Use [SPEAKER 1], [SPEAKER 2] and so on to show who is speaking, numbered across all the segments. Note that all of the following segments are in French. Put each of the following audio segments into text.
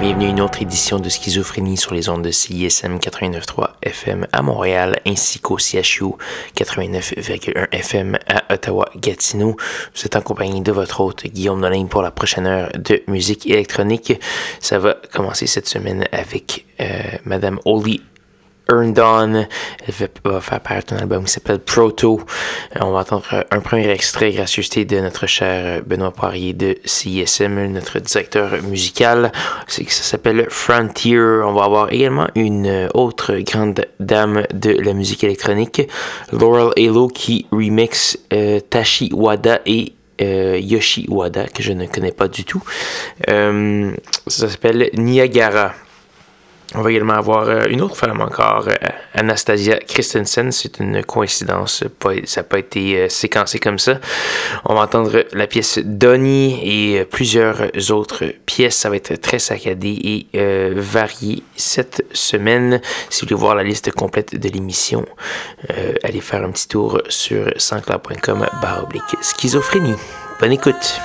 [SPEAKER 1] Bienvenue à une autre édition de Schizophrénie sur les ondes de CISM 89.3 FM à Montréal ainsi qu'au CHU 89.1 FM à Ottawa-Gatineau. Vous êtes en compagnie de votre hôte Guillaume Nolin pour la prochaine heure de musique électronique. Ça va commencer cette semaine avec euh, Madame Oli Earn Dawn. Elle va faire paraître un album qui s'appelle Proto. Euh, on va entendre euh, un premier extrait, gracieuseté de notre cher euh, Benoît Poirier de CISM, notre directeur musical. C'est que ça s'appelle Frontier. On va avoir également une autre grande dame de la musique électronique, Laurel Halo, qui remix Tashi Wada et Yoshi Wada, que je ne connais pas du tout. ça s'appelle Niagara. On va également avoir euh, une autre femme encore, euh, Anastasia Christensen. C'est une coïncidence, ça n'a pas été euh, séquencé comme ça. On va entendre la pièce Donnie et plusieurs autres pièces. Ça va être très saccadé et varié cette semaine. Si vous voulez voir la liste complète de l'émission, allez faire un petit tour sur sansclair.com oblique schizophrénie. Bonne écoute!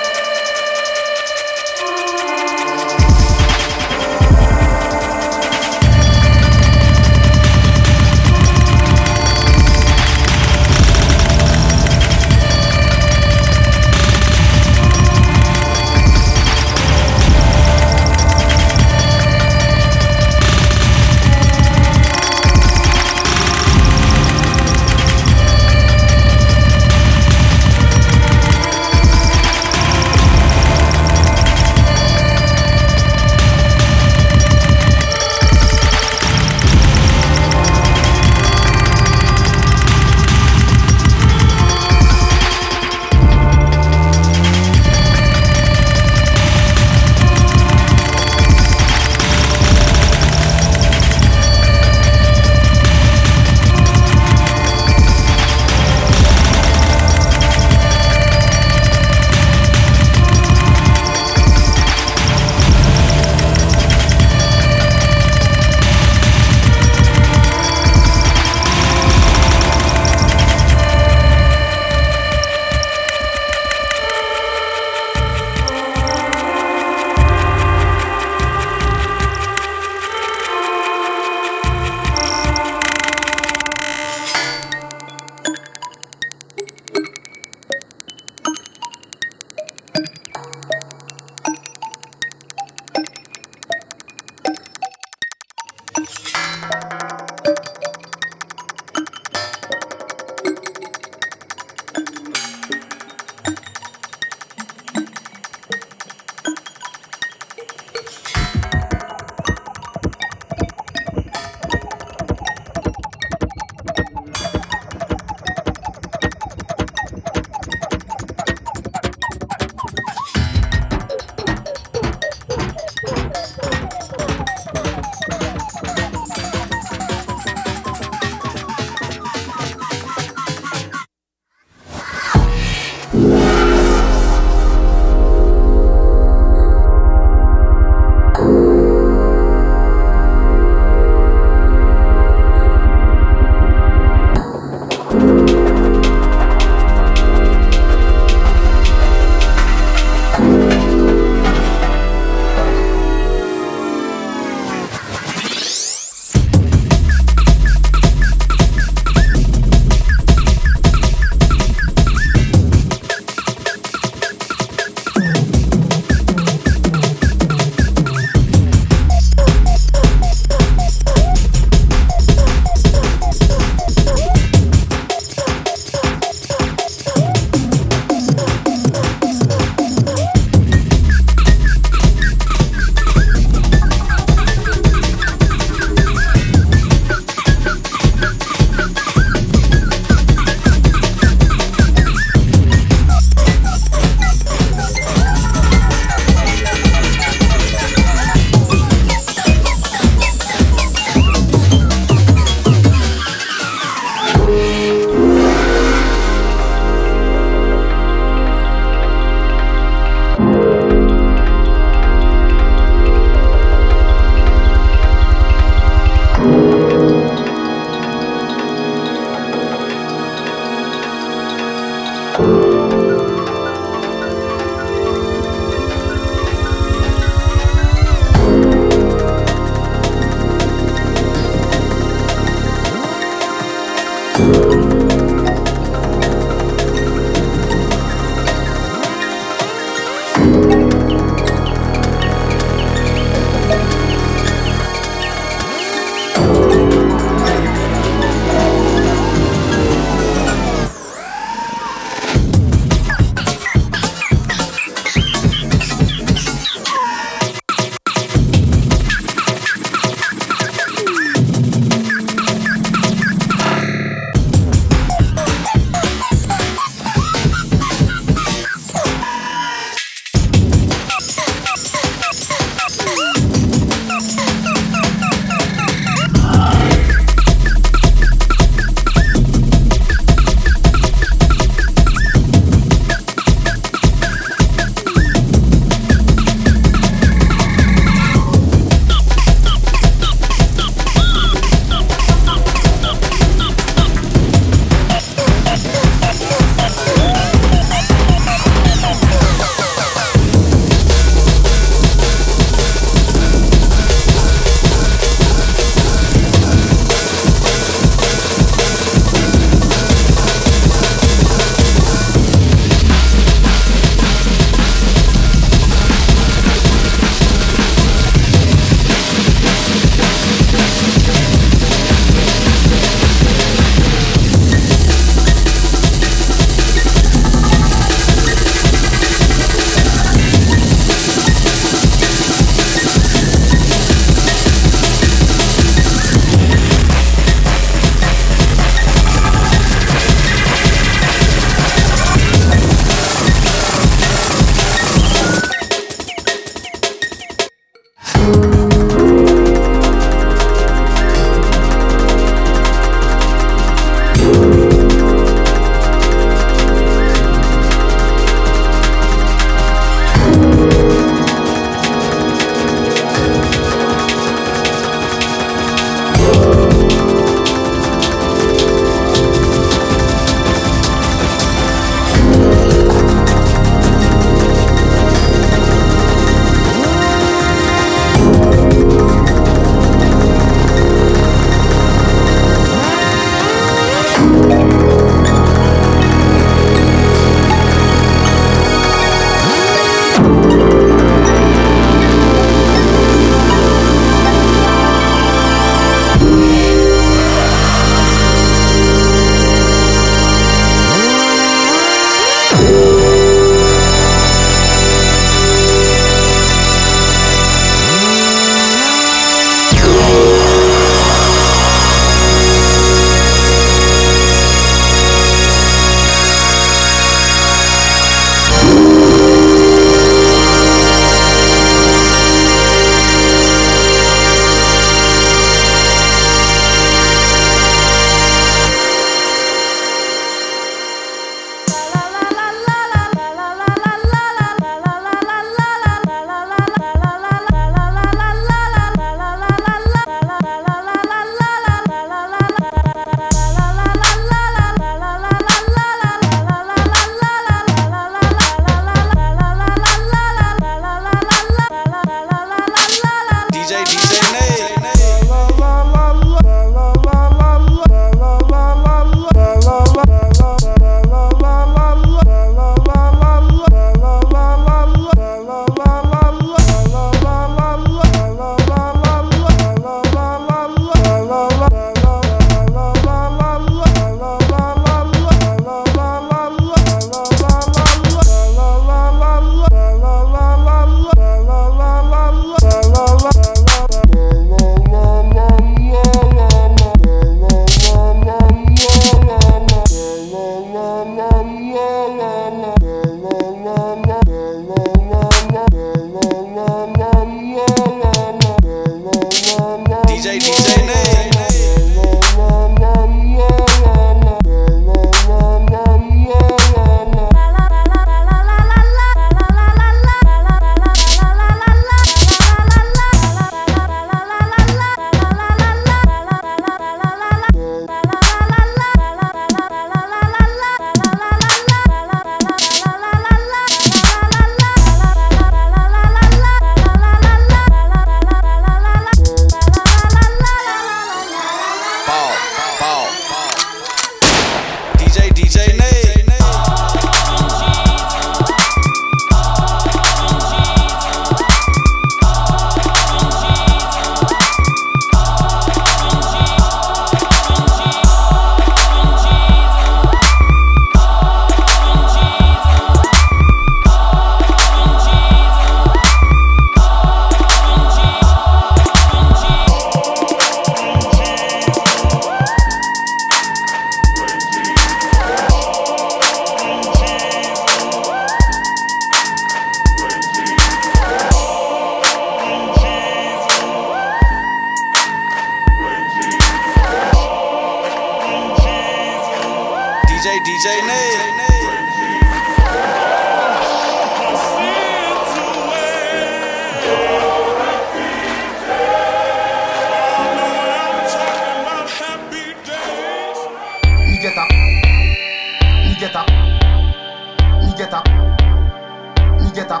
[SPEAKER 1] げた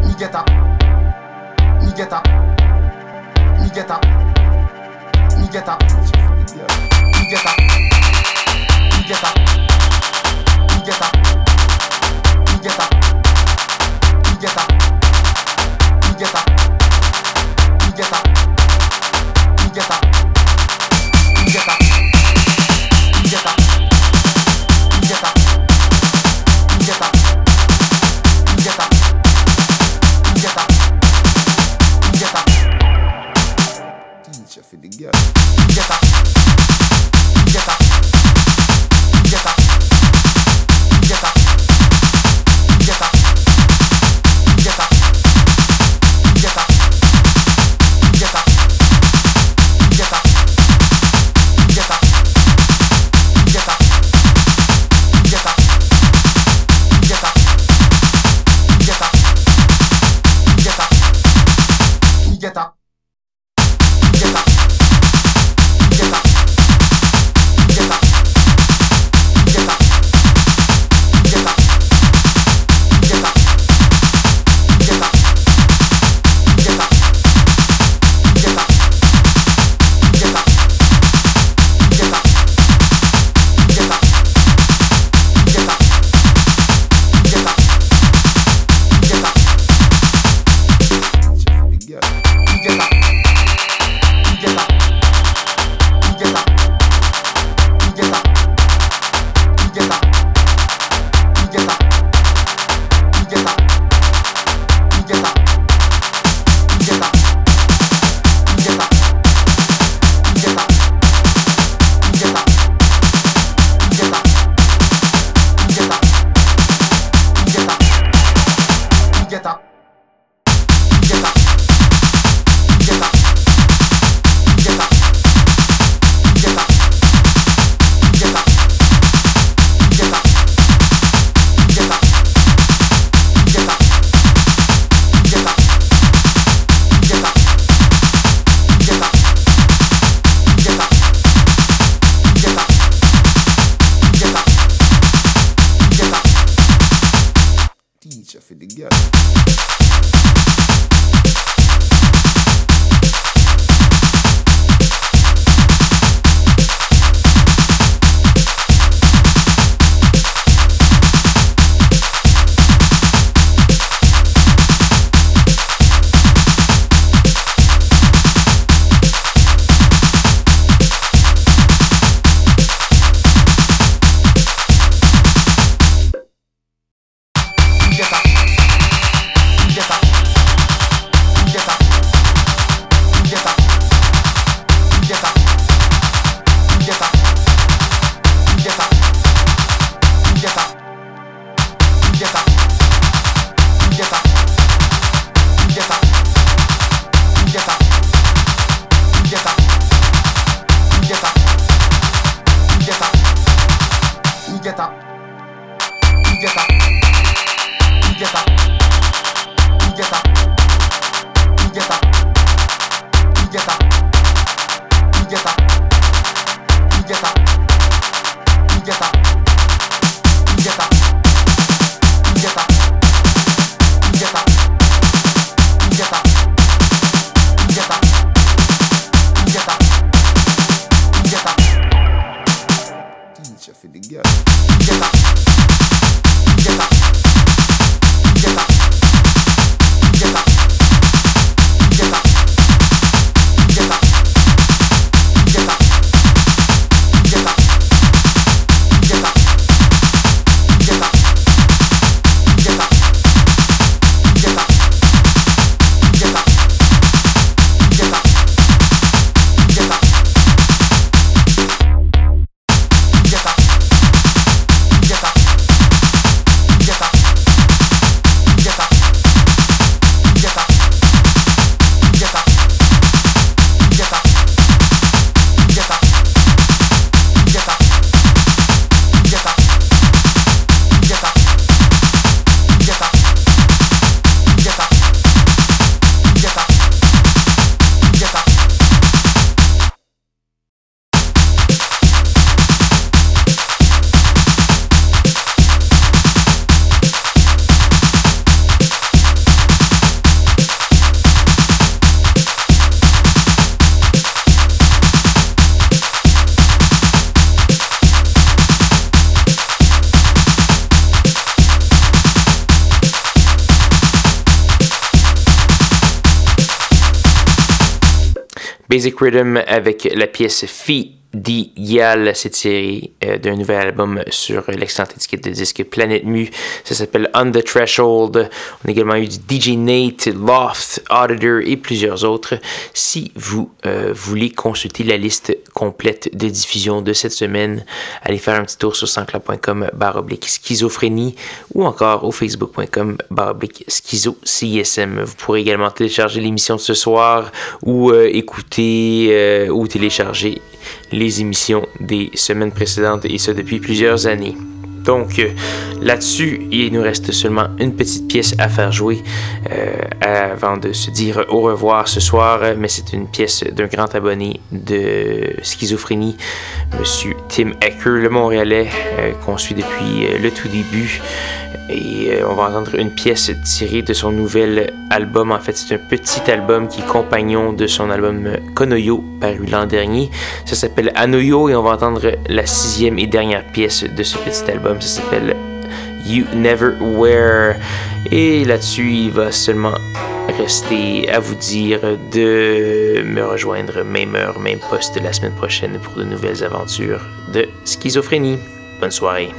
[SPEAKER 1] 逃げた。逃げた。逃げた。逃げた。逃げた。逃げた。逃げた。逃げた。逃げた。逃げた。Basic Rhythm avec la pièce Fee Dial s'est tiré euh, d'un nouvel album sur l'excellente étiquette de disque Planet Mu. Ça s'appelle On the Threshold. On a également eu du DJ Nate, Loft, Auditor et plusieurs autres. Si vous euh, voulez consulter la liste complète de diffusion de cette semaine, allez faire un petit tour sur sanscloud.com baroblique schizophrénie ou encore au facebook.com baroblique schizo CSM. Vous pourrez également télécharger l'émission de ce soir ou euh, écouter ou télécharger les émissions des semaines précédentes et ce depuis plusieurs années. Donc euh, là-dessus, il nous reste seulement une petite pièce à faire jouer euh, avant de se dire au revoir ce soir, mais c'est une pièce d'un grand abonné de schizophrénie, Monsieur Tim Ecker, le Montréalais, euh, qu'on suit depuis le tout début. Et on va entendre une pièce tirée de son nouvel album. En fait, c'est un petit album qui est compagnon de son album Konoyo, paru l'an dernier. Ça s'appelle Anoyo et on va entendre la sixième et dernière pièce de ce petit album. Ça s'appelle You Never Wear. Et là-dessus, il va seulement rester à vous dire de me rejoindre même heure, même poste la semaine prochaine pour de nouvelles aventures de schizophrénie. Bonne soirée.